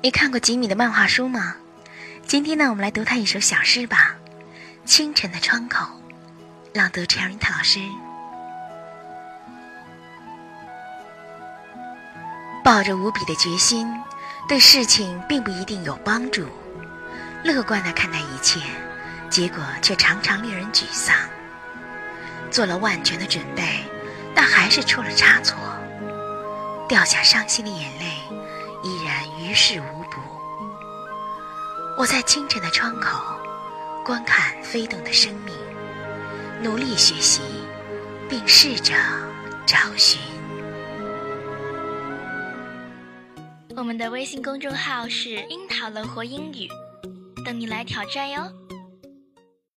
你看过吉米的漫画书吗？今天呢，我们来读他一首小诗吧，《清晨的窗口》，朗读 c h e r i t a 老师。抱着无比的决心，对事情并不一定有帮助。乐观的看待一切，结果却常常令人沮丧。做了万全的准备，但还是出了差错。掉下伤心的眼泪，我在清晨的窗口，观看飞动的生命，努力学习，并试着找寻。我们的微信公众号是“樱桃乐活英语”，等你来挑战哟。